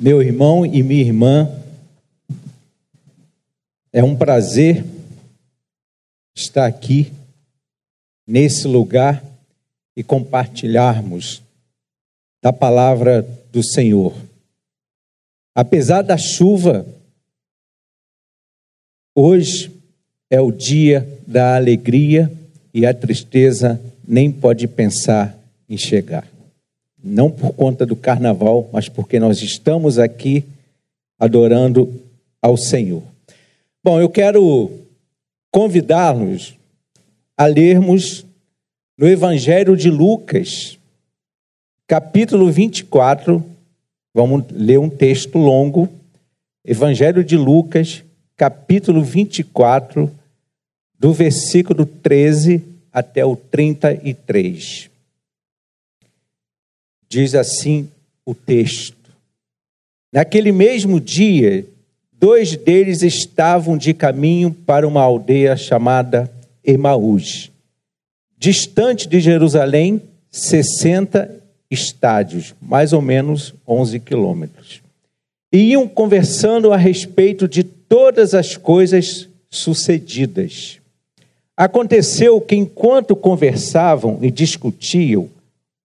Meu irmão e minha irmã, é um prazer estar aqui, nesse lugar, e compartilharmos da palavra do Senhor. Apesar da chuva, hoje é o dia da alegria e a tristeza nem pode pensar em chegar não por conta do carnaval, mas porque nós estamos aqui adorando ao Senhor. Bom, eu quero convidá-los a lermos no Evangelho de Lucas, capítulo 24. Vamos ler um texto longo. Evangelho de Lucas, capítulo 24, do versículo 13 até o 33. Diz assim o texto: Naquele mesmo dia, dois deles estavam de caminho para uma aldeia chamada Emaús, distante de Jerusalém, 60 estádios, mais ou menos 11 quilômetros. E iam conversando a respeito de todas as coisas sucedidas. Aconteceu que, enquanto conversavam e discutiam,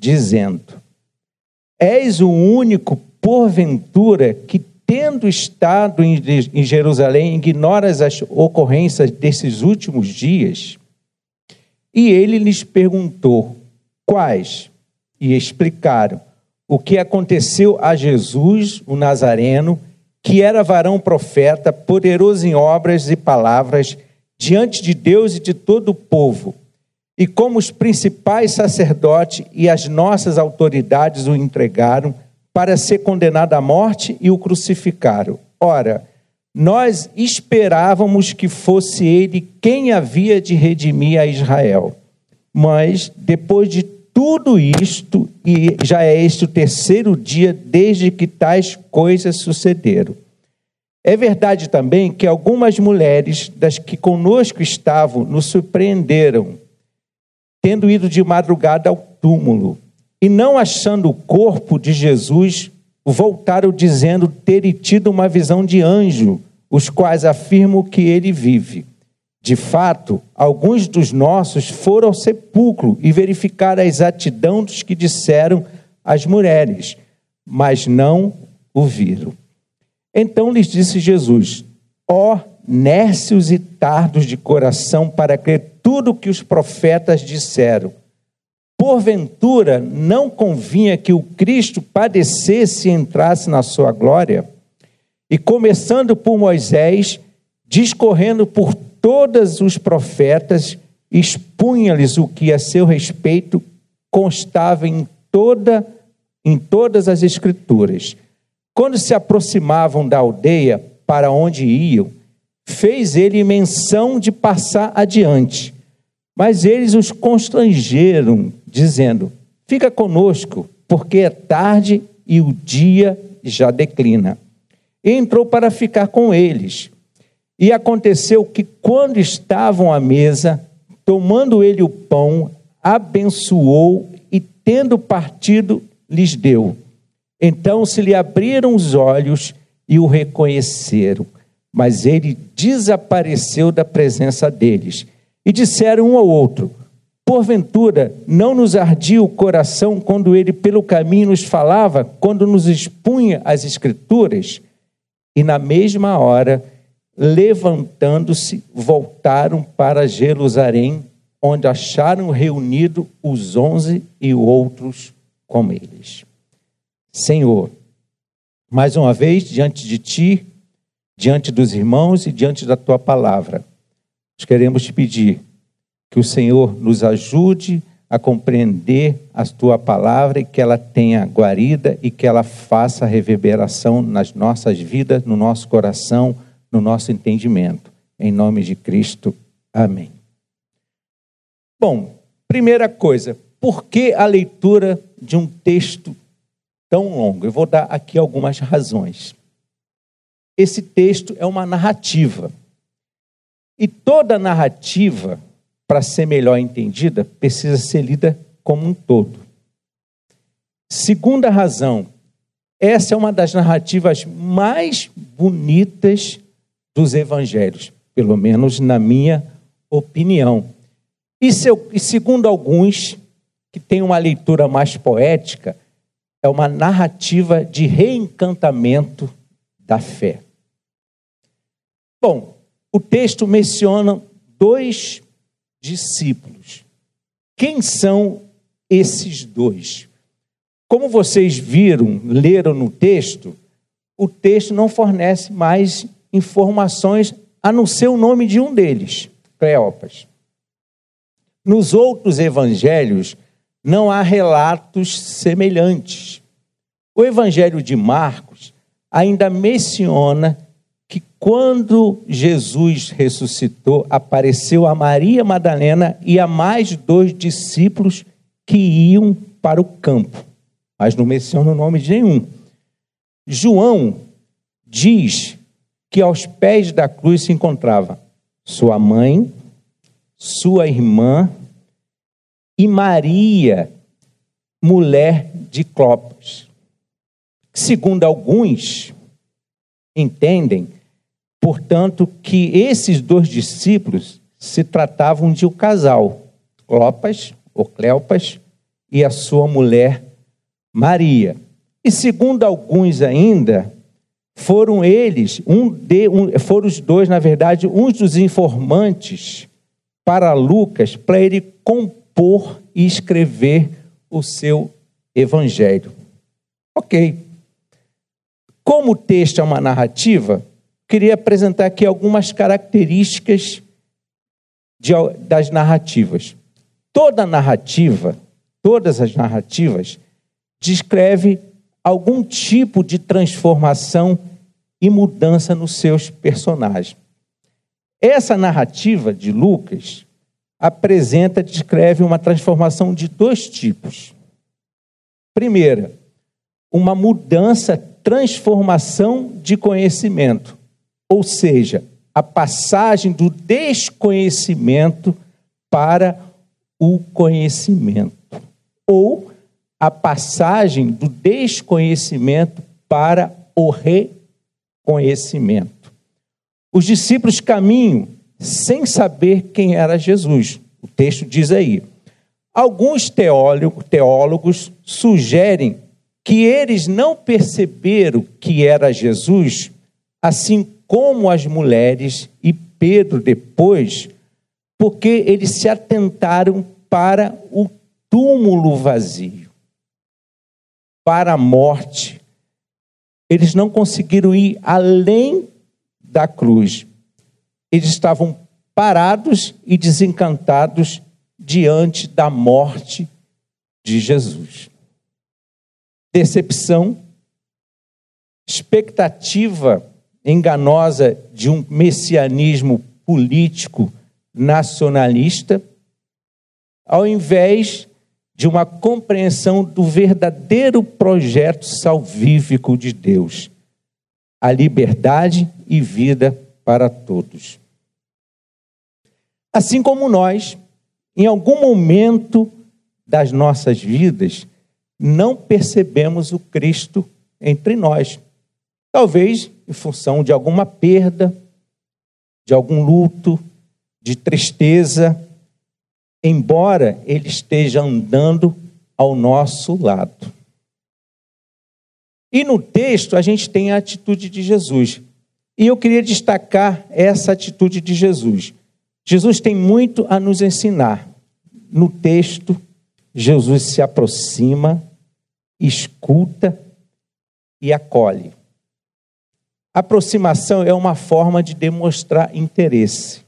dizendo: És o único, porventura, que, tendo estado em Jerusalém, ignoras as ocorrências desses últimos dias? E ele lhes perguntou: Quais? E explicaram o que aconteceu a Jesus, o Nazareno, que era varão profeta, poderoso em obras e palavras, diante de Deus e de todo o povo e como os principais sacerdotes e as nossas autoridades o entregaram para ser condenado à morte e o crucificaram. Ora, nós esperávamos que fosse ele quem havia de redimir a Israel. Mas, depois de tudo isto, e já é este o terceiro dia desde que tais coisas sucederam. É verdade também que algumas mulheres das que conosco estavam nos surpreenderam tendo ido de madrugada ao túmulo e não achando o corpo de Jesus, voltaram dizendo terem tido uma visão de anjo, os quais afirmam que ele vive. De fato, alguns dos nossos foram ao sepulcro e verificaram a exatidão dos que disseram as mulheres, mas não o viram. Então lhes disse Jesus: Ó oh, nércios e tardos de coração para crer tudo o que os profetas disseram. Porventura, não convinha que o Cristo padecesse e entrasse na sua glória? E começando por Moisés, discorrendo por todos os profetas, expunha-lhes o que a seu respeito constava em toda em todas as escrituras. Quando se aproximavam da aldeia para onde iam, fez ele menção de passar adiante. Mas eles os constrangeram, dizendo: Fica conosco, porque é tarde e o dia já declina. E entrou para ficar com eles. E aconteceu que, quando estavam à mesa, tomando ele o pão, abençoou e, tendo partido, lhes deu. Então se lhe abriram os olhos e o reconheceram mas ele desapareceu da presença deles. E disseram um ao outro: Porventura, não nos ardia o coração quando ele pelo caminho nos falava, quando nos expunha as Escrituras? E na mesma hora, levantando-se, voltaram para Jerusalém, onde acharam reunido os onze e outros com eles. Senhor, mais uma vez diante de ti, diante dos irmãos e diante da tua palavra. Nós queremos te pedir que o Senhor nos ajude a compreender a tua palavra e que ela tenha guarida e que ela faça reverberação nas nossas vidas, no nosso coração, no nosso entendimento. Em nome de Cristo. Amém. Bom, primeira coisa, por que a leitura de um texto tão longo? Eu vou dar aqui algumas razões. Esse texto é uma narrativa. E toda narrativa, para ser melhor entendida, precisa ser lida como um todo. Segunda razão, essa é uma das narrativas mais bonitas dos evangelhos, pelo menos na minha opinião. E, seu, e segundo alguns, que têm uma leitura mais poética, é uma narrativa de reencantamento da fé. Bom, o texto menciona dois discípulos. Quem são esses dois? Como vocês viram, leram no texto, o texto não fornece mais informações a não ser o nome de um deles, Cleopas. Nos outros evangelhos não há relatos semelhantes. O evangelho de Marcos ainda menciona que quando Jesus ressuscitou, apareceu a Maria Madalena e a mais dois discípulos que iam para o campo, mas não menciona o nome de nenhum. João diz que aos pés da cruz se encontrava sua mãe, sua irmã e Maria, mulher de Clopas. Segundo alguns, entendem, portanto, que esses dois discípulos se tratavam de um casal, Clopas ou Cleopas e a sua mulher Maria. E segundo alguns ainda, foram eles, um de, um, foram os dois, na verdade, uns dos informantes para Lucas, para ele compor e escrever o seu evangelho. Ok. Como o texto é uma narrativa, queria apresentar aqui algumas características de, das narrativas. Toda narrativa, todas as narrativas, descreve algum tipo de transformação e mudança nos seus personagens. Essa narrativa de Lucas apresenta, descreve uma transformação de dois tipos. Primeira, uma mudança, transformação de conhecimento, ou seja, a passagem do desconhecimento para o conhecimento, ou a passagem do desconhecimento para o reconhecimento. Os discípulos caminham sem saber quem era Jesus. O texto diz aí. Alguns teólogos sugerem que eles não perceberam que era Jesus, assim como as mulheres e Pedro depois, porque eles se atentaram para o túmulo vazio, para a morte. Eles não conseguiram ir além da cruz. Eles estavam parados e desencantados diante da morte de Jesus. Decepção, expectativa enganosa de um messianismo político nacionalista, ao invés de uma compreensão do verdadeiro projeto salvífico de Deus, a liberdade e vida para todos. Assim como nós, em algum momento das nossas vidas, não percebemos o Cristo entre nós. Talvez em função de alguma perda, de algum luto, de tristeza, embora ele esteja andando ao nosso lado. E no texto a gente tem a atitude de Jesus. E eu queria destacar essa atitude de Jesus. Jesus tem muito a nos ensinar. No texto, Jesus se aproxima, escuta e acolhe. Aproximação é uma forma de demonstrar interesse.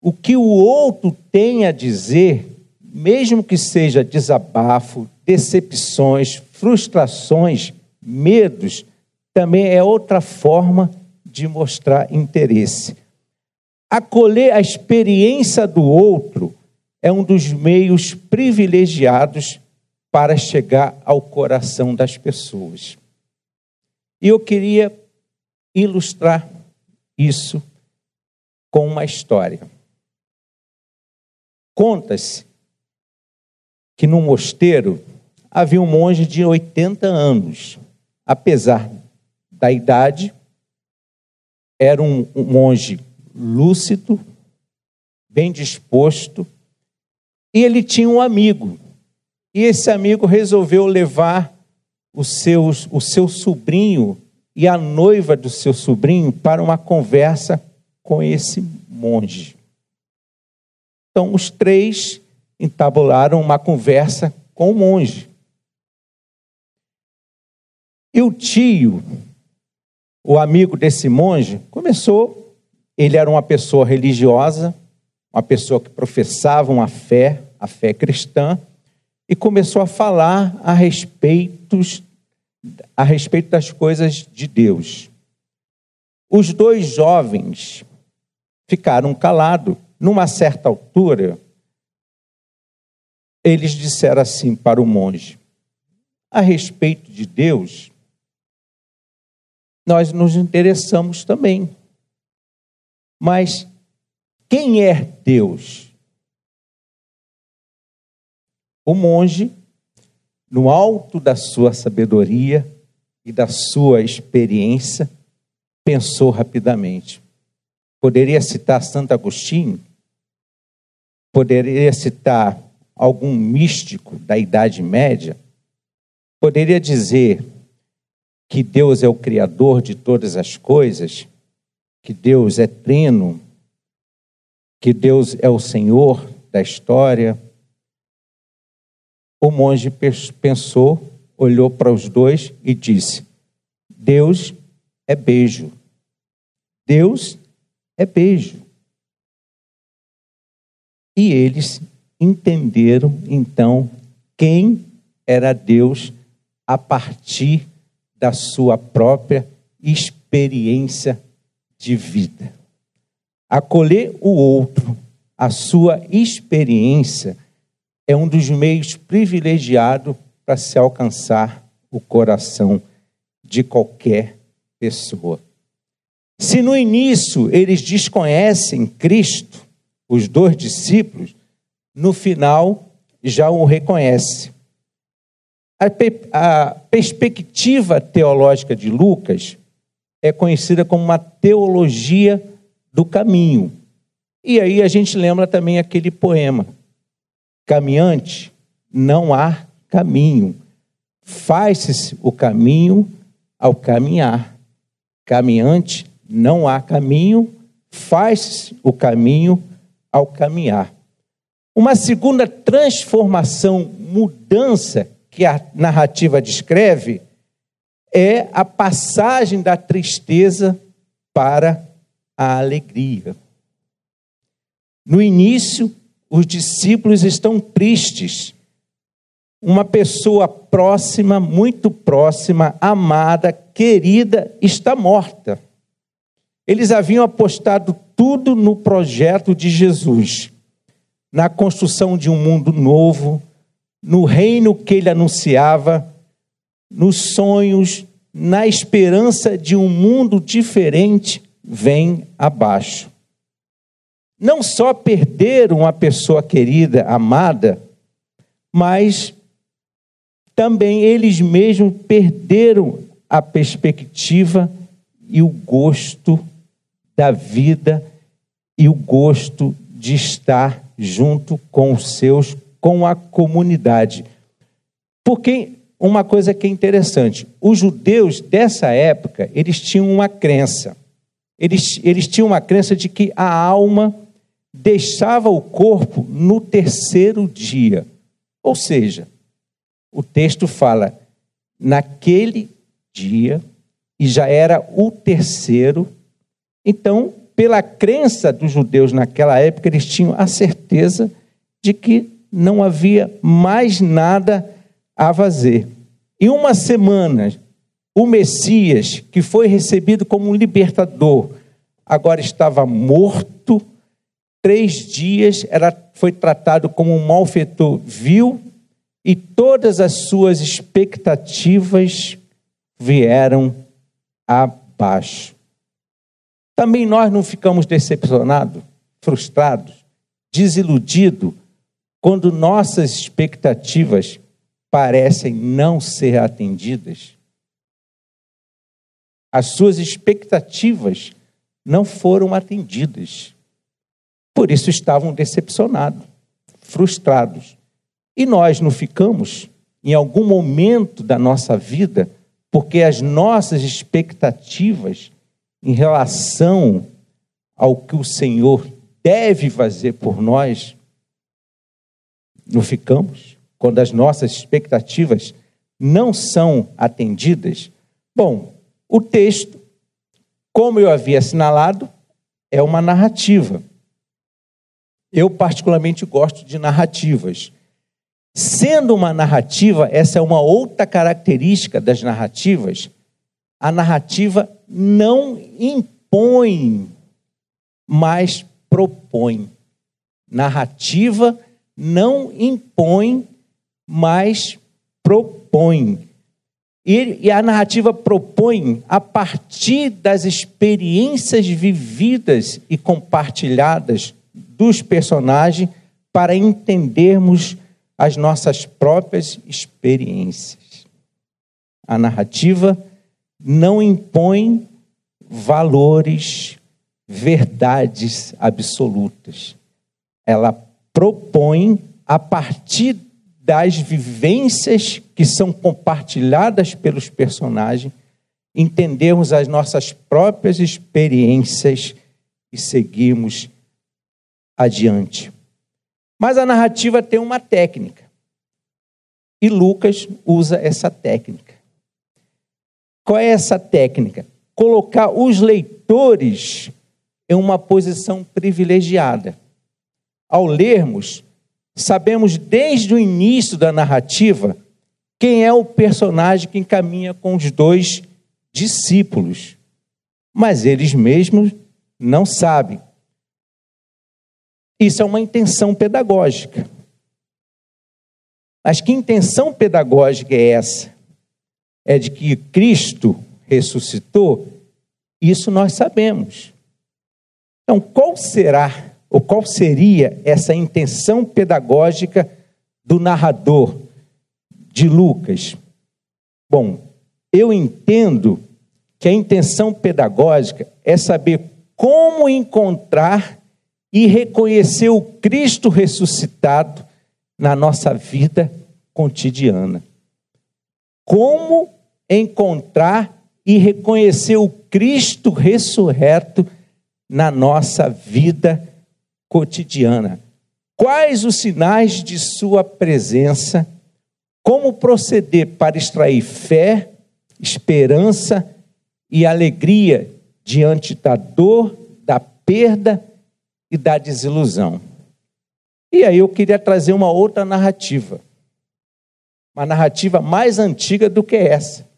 O que o outro tem a dizer mesmo que seja desabafo, decepções, frustrações, medos, também é outra forma de mostrar interesse. Acolher a experiência do outro é um dos meios privilegiados para chegar ao coração das pessoas. E eu queria ilustrar isso com uma história. Conta-se que no mosteiro havia um monge de 80 anos. Apesar da idade, era um, monge lúcido, bem disposto, e ele tinha um amigo. E esse amigo resolveu levar o seu, o seu sobrinho e a noiva do seu sobrinho para uma conversa com esse monge. Então, os três entabularam uma conversa com o monge. E o tio, o amigo desse monge, começou. Ele era uma pessoa religiosa, uma pessoa que professava uma fé, a fé cristã, e começou a falar a respeito, a respeito das coisas de Deus. Os dois jovens ficaram calados. Numa certa altura, eles disseram assim para o monge: a respeito de Deus, nós nos interessamos também. Mas quem é Deus? O monge, no alto da sua sabedoria e da sua experiência, pensou rapidamente. Poderia citar Santo Agostinho? Poderia citar algum místico da Idade Média, poderia dizer que Deus é o Criador de todas as coisas, que Deus é trino, que Deus é o Senhor da história. O monge pensou, olhou para os dois e disse: Deus é beijo. Deus é beijo. E eles entenderam então quem era Deus a partir da sua própria experiência de vida. Acolher o outro, a sua experiência, é um dos meios privilegiados para se alcançar o coração de qualquer pessoa. Se no início eles desconhecem Cristo, os dois discípulos, no final já o reconhece. A, a perspectiva teológica de Lucas é conhecida como uma teologia do caminho. E aí a gente lembra também aquele poema: Caminhante, não há caminho. Faz-se o caminho ao caminhar. Caminhante, não há caminho. Faz-se o caminho ao caminhar. Uma segunda transformação, mudança que a narrativa descreve é a passagem da tristeza para a alegria. No início, os discípulos estão tristes. Uma pessoa próxima, muito próxima, amada, querida, está morta. Eles haviam apostado tudo no projeto de Jesus na construção de um mundo novo, no reino que ele anunciava, nos sonhos, na esperança de um mundo diferente, vem abaixo. Não só perderam uma pessoa querida, amada, mas também eles mesmos perderam a perspectiva e o gosto da vida e o gosto de estar junto com os seus, com a comunidade. Porque uma coisa que é interessante, os judeus dessa época, eles tinham uma crença. Eles, eles tinham uma crença de que a alma deixava o corpo no terceiro dia. Ou seja, o texto fala, naquele dia, e já era o terceiro, então pela crença dos judeus naquela época, eles tinham a certeza de que não havia mais nada a fazer. Em uma semana, o Messias, que foi recebido como um libertador, agora estava morto. Três dias era, foi tratado como um malfeitor vil e todas as suas expectativas vieram abaixo. Também nós não ficamos decepcionados, frustrados, desiludidos, quando nossas expectativas parecem não ser atendidas. As suas expectativas não foram atendidas. Por isso estavam decepcionados, frustrados. E nós não ficamos, em algum momento da nossa vida, porque as nossas expectativas em relação ao que o Senhor deve fazer por nós, não ficamos, quando as nossas expectativas não são atendidas. Bom, o texto, como eu havia assinalado, é uma narrativa. Eu, particularmente, gosto de narrativas. Sendo uma narrativa, essa é uma outra característica das narrativas, a narrativa não impõe, mas propõe. Narrativa não impõe, mas propõe. E, a narrativa propõe, a partir das experiências vividas e compartilhadas dos personagens, para entendermos as nossas próprias experiências. A narrativa não impõe valores, verdades absolutas. Ela propõe, a partir das vivências que são compartilhadas pelos personagens, entendermos as nossas próprias experiências e seguirmos adiante. Mas a narrativa tem uma técnica. E Lucas usa essa técnica. Qual é essa técnica? Colocar os leitores em uma posição privilegiada. Ao lermos, sabemos desde o início da narrativa quem é o personagem que encaminha com os dois discípulos. Mas eles mesmos não sabem. Isso é uma intenção pedagógica. Mas que intenção pedagógica é essa? É de que Cristo ressuscitou? Isso nós sabemos. Então, qual será, ou qual seria essa intenção pedagógica do narrador de Lucas? Bom, eu entendo que a intenção pedagógica é saber como encontrar e reconhecer o Cristo ressuscitado na nossa vida cotidiana. Como encontrar e reconhecer o Cristo ressurreto na nossa vida cotidiana? Quais os sinais de Sua presença? Como proceder para extrair fé, esperança e alegria diante da dor, da perda e da desilusão. E aí eu queria trazer uma outra narrativa, uma narrativa mais antiga do que essa,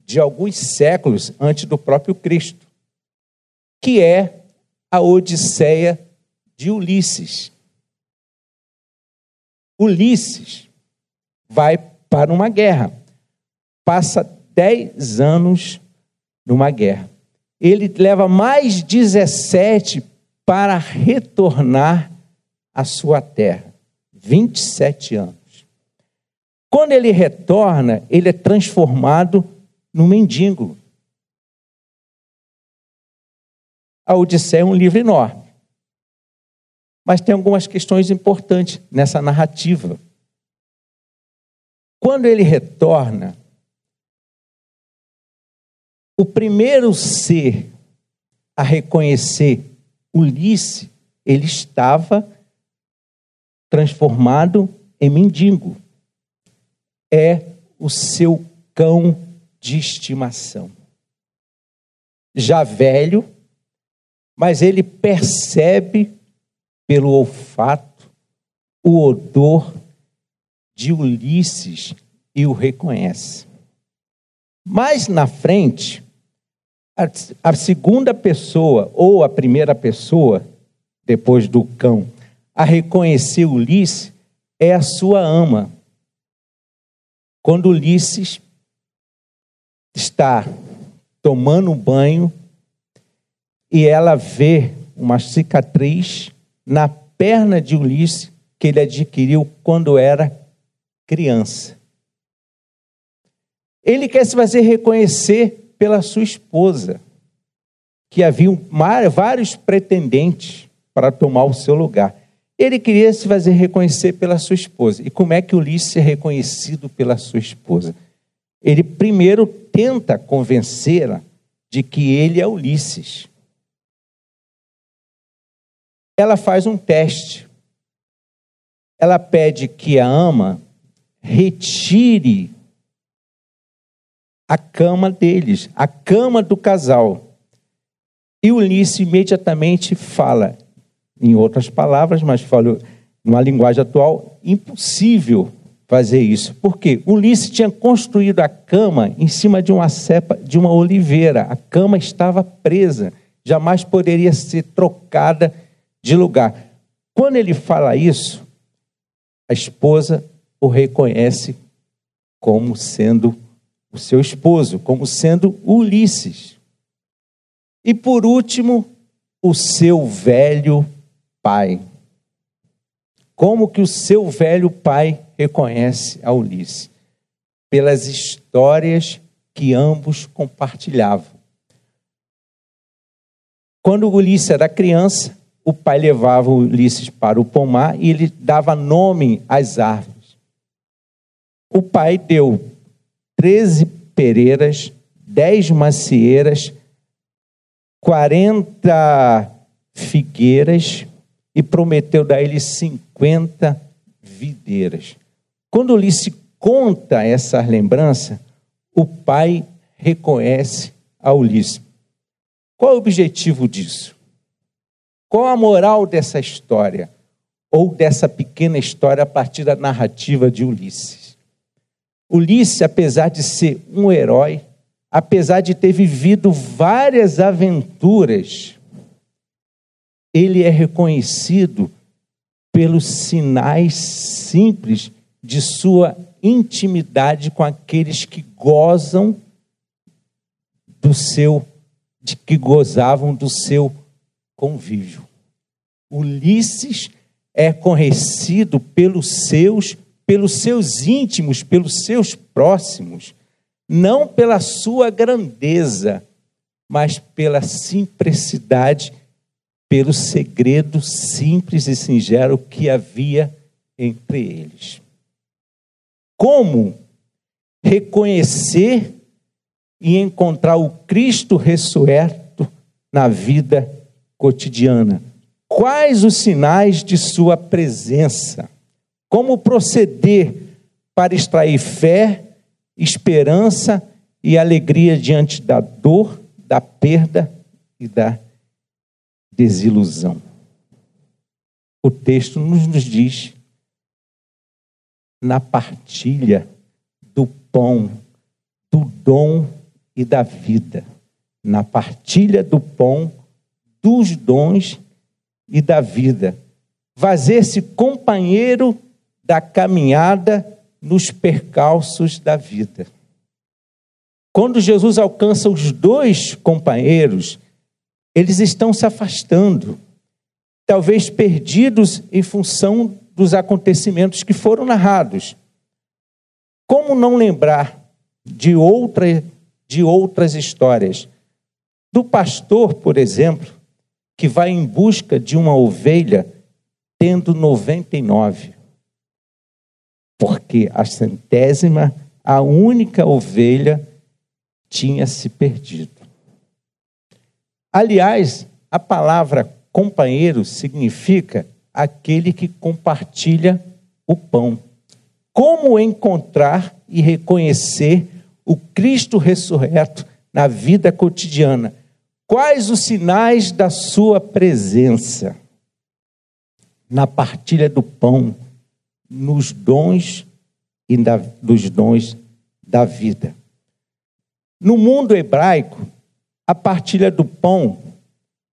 de alguns séculos antes do próprio Cristo, que é a Odisseia de Ulisses. Ulisses vai para uma guerra, passa dez anos numa guerra. Ele leva mais 17 para retornar à sua terra. 27 anos. Quando ele retorna, ele é transformado num mendigo. A Odisseia é um livro enorme. Mas tem algumas questões importantes nessa narrativa. Quando ele retorna, o primeiro ser a reconhecer Ulisses, ele estava transformado em mendigo. É o seu cão de estimação. Já velho, mas ele percebe pelo olfato o odor de Ulisses e o reconhece. Mais na frente, a, segunda pessoa, ou a primeira pessoa, depois do cão, a reconhecer Ulisses é a sua ama. Quando Ulisses está tomando banho e ela vê uma cicatriz na perna de Ulisses que ele adquiriu quando era criança. Ele quer se fazer reconhecer pela sua esposa, que havia vários pretendentes para tomar o seu lugar. Ele queria se fazer reconhecer pela sua esposa. E como é que Ulisses é reconhecido pela sua esposa? Ele primeiro tenta convencê-la de que ele é Ulisses. Ela faz um teste. Ela pede que a ama retire a cama deles, a cama do casal. E Ulisses imediatamente fala: em outras palavras, mas falo numa linguagem atual, impossível fazer isso. Por quê? Ulisses tinha construído a cama em cima de uma cepa de uma oliveira. A cama estava presa, jamais poderia ser trocada de lugar. Quando ele fala isso, a esposa o reconhece como sendo o seu esposo, como sendo Ulisses. E por último, o seu velho pai. Como que o seu velho pai reconhece a Ulisses? Pelas histórias que ambos compartilhavam. Quando Ulisses era criança, o pai levava Ulisses para o pomar e ele dava nome às árvores. O pai deu 13 pereiras, 10 macieiras, 40 figueiras e prometeu dar ele 50 videiras. Quando Ulisses conta essa lembrança, o pai reconhece a Ulisses. Qual é o objetivo disso? Qual a moral dessa história? Ou dessa pequena história a partir da narrativa de Ulisses? Ulisses, apesar de ser um herói, apesar de ter vivido várias aventuras, ele é reconhecido pelos sinais simples de sua intimidade com aqueles que gozam do seu de que gozavam do seu convívio. Ulisses é conhecido pelos seus, pelos seus íntimos, pelos seus próximos, não pela sua grandeza, mas pela simplicidade pelo segredo simples e singelo que havia entre eles. Como reconhecer e encontrar o Cristo ressurreto na vida cotidiana? Quais os sinais de sua presença? Como proceder para extrair fé, esperança e alegria diante da dor, da perda e da desilusão. O texto nos, diz na partilha do pão, do dom e da vida, na partilha do pão, dos dons e da vida. Fazer-se companheiro da caminhada nos percalços da vida. Quando Jesus alcança os dois companheiros, eles estão se afastando, talvez perdidos em função dos acontecimentos que foram narrados. Como não lembrar de, outra, de outras histórias? Do pastor, por exemplo, que vai em busca de uma ovelha tendo 99. Porque a centésima, a única ovelha, tinha se perdido. Aliás, a palavra companheiro significa aquele que compartilha o pão. Como encontrar e reconhecer o Cristo ressurreto na vida cotidiana? Quais os sinais da sua presença? Na partilha do pão, nos dons e da, dos dons da vida. No mundo hebraico, a partilha do pão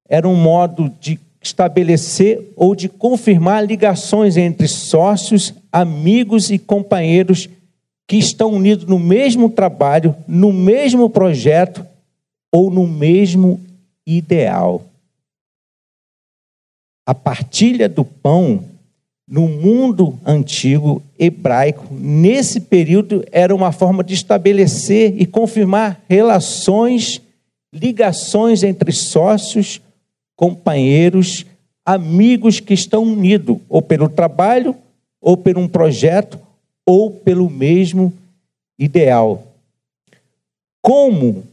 era um modo de estabelecer ou de confirmar ligações entre sócios, amigos e companheiros que estão unidos no mesmo trabalho, no mesmo projeto ou no mesmo ideal. A partilha do pão no mundo antigo hebraico, nesse período, era uma forma de estabelecer e confirmar relações, ligações entre sócios, companheiros, amigos que estão unidos, ou pelo trabalho, ou por um projeto, ou pelo mesmo ideal. Como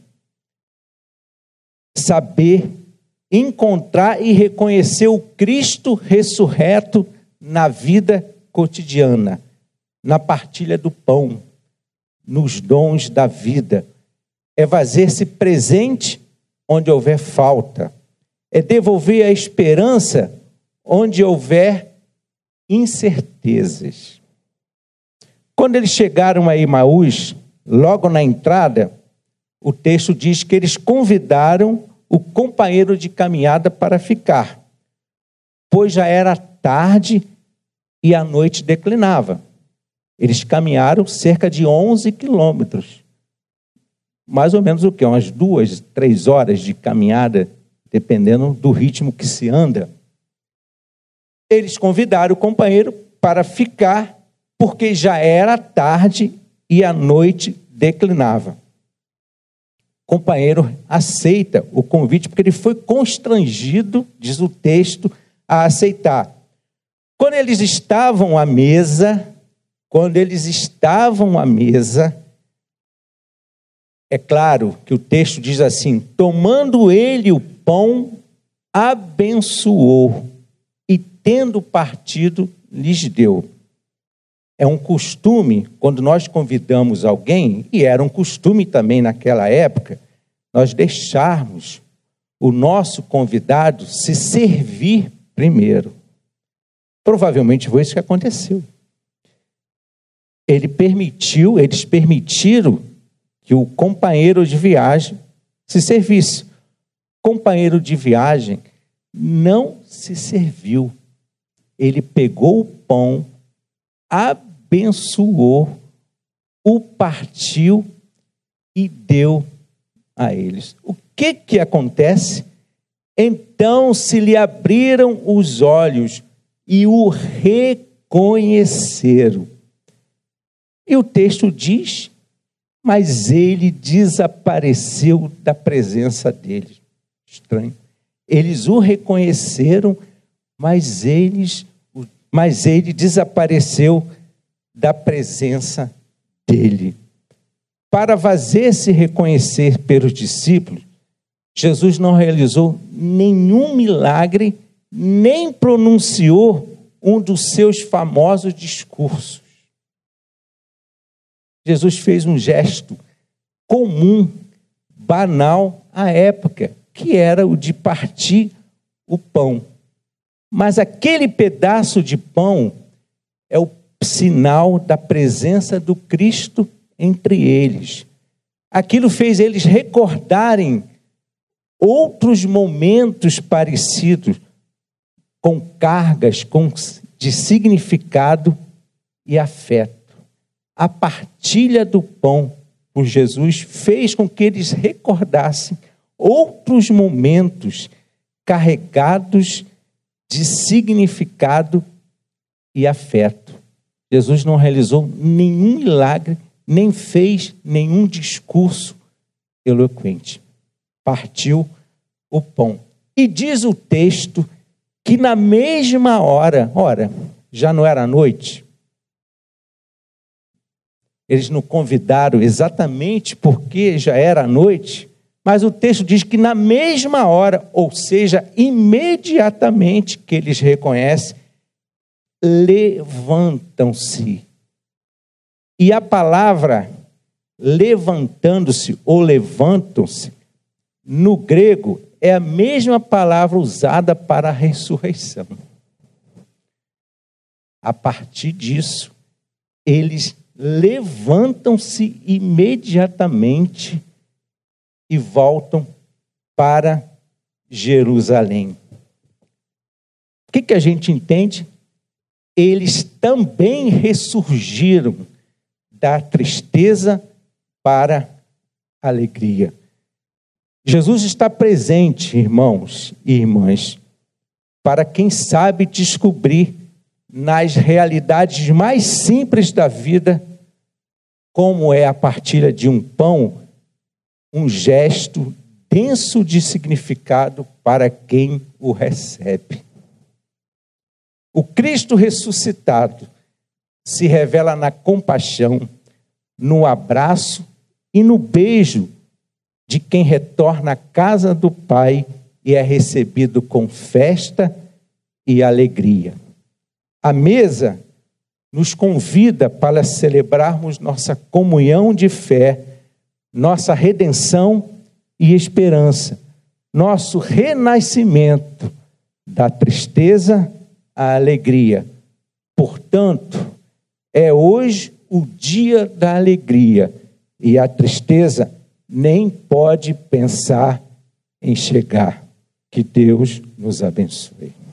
saber encontrar e reconhecer o Cristo ressurreto na vida cotidiana, na partilha do pão, nos dons da vida. É fazer-se presente onde houver falta. É devolver a esperança onde houver incertezas. Quando eles chegaram a Imaús, logo na entrada, o texto diz que eles convidaram o companheiro de caminhada para ficar, pois já era tarde e a noite declinava. Eles caminharam cerca de 11 quilômetros. Mais ou menos o que? Umas duas, três horas de caminhada, dependendo do ritmo que se anda. Eles convidaram o companheiro para ficar, porque já era tarde e a noite declinava companheiro aceita o convite, porque ele foi constrangido, diz o texto, a aceitar. Quando eles estavam à mesa, quando eles estavam à mesa, é claro que o texto diz assim: tomando ele o pão, abençoou e, tendo partido, lhes deu. É um costume, quando nós convidamos alguém, e era um costume também naquela época, nós deixarmos o nosso convidado se servir primeiro. Provavelmente foi isso que aconteceu. Ele permitiu, eles permitiram que o companheiro de viagem se servisse. Companheiro de viagem não se serviu. Ele pegou o pão, abençoou, o partiu e deu a eles. O que que acontece? Então se lhe abriram os olhos e o reconheceram. E o texto diz: mas ele desapareceu da presença deles. Estranho. Eles o reconheceram, mas eles mas ele desapareceu da presença dele. Para fazer-se reconhecer pelos discípulos, Jesus não realizou nenhum milagre, nem pronunciou um dos seus famosos discursos. Jesus fez um gesto comum, banal à época, que era o de partir o pão. Mas aquele pedaço de pão é o sinal da presença do Cristo entre eles. Aquilo fez eles recordarem outros momentos parecidos, com cargas com, de significado e afeto. A partilha do pão por Jesus fez com que eles recordassem outros momentos carregados de significado e afeto. Jesus não realizou nenhum milagre, nem fez nenhum discurso eloquente. Partiu o pão. E diz o texto que na mesma hora, ora, já não era noite, eles não convidaram exatamente porque já era noite, mas o texto diz que na mesma hora, ou seja, imediatamente que eles reconhecem, levantam-se. E a palavra levantando-se ou levantam-se, no grego, é a mesma palavra usada para a ressurreição. a partir disso, eles levantam-se imediatamente e voltam para Jerusalém. O que, que a gente entende? Eles também ressurgiram da tristeza para a alegria. Jesus está presente, irmãos e irmãs, para quem sabe descobrir nas realidades mais simples da vida como é a partilha de um pão, um gesto denso de significado para quem o recebe. O Cristo ressuscitado se revela na compaixão, no abraço e no beijo de quem retorna à casa do Pai e é recebido com festa e alegria. A mesa nos convida para celebrarmos nossa comunhão de fé, nossa redenção e esperança, nosso renascimento da tristeza à alegria. Portanto, é hoje o dia da alegria e a tristeza nem pode pensar em chegar. Que Deus nos abençoe.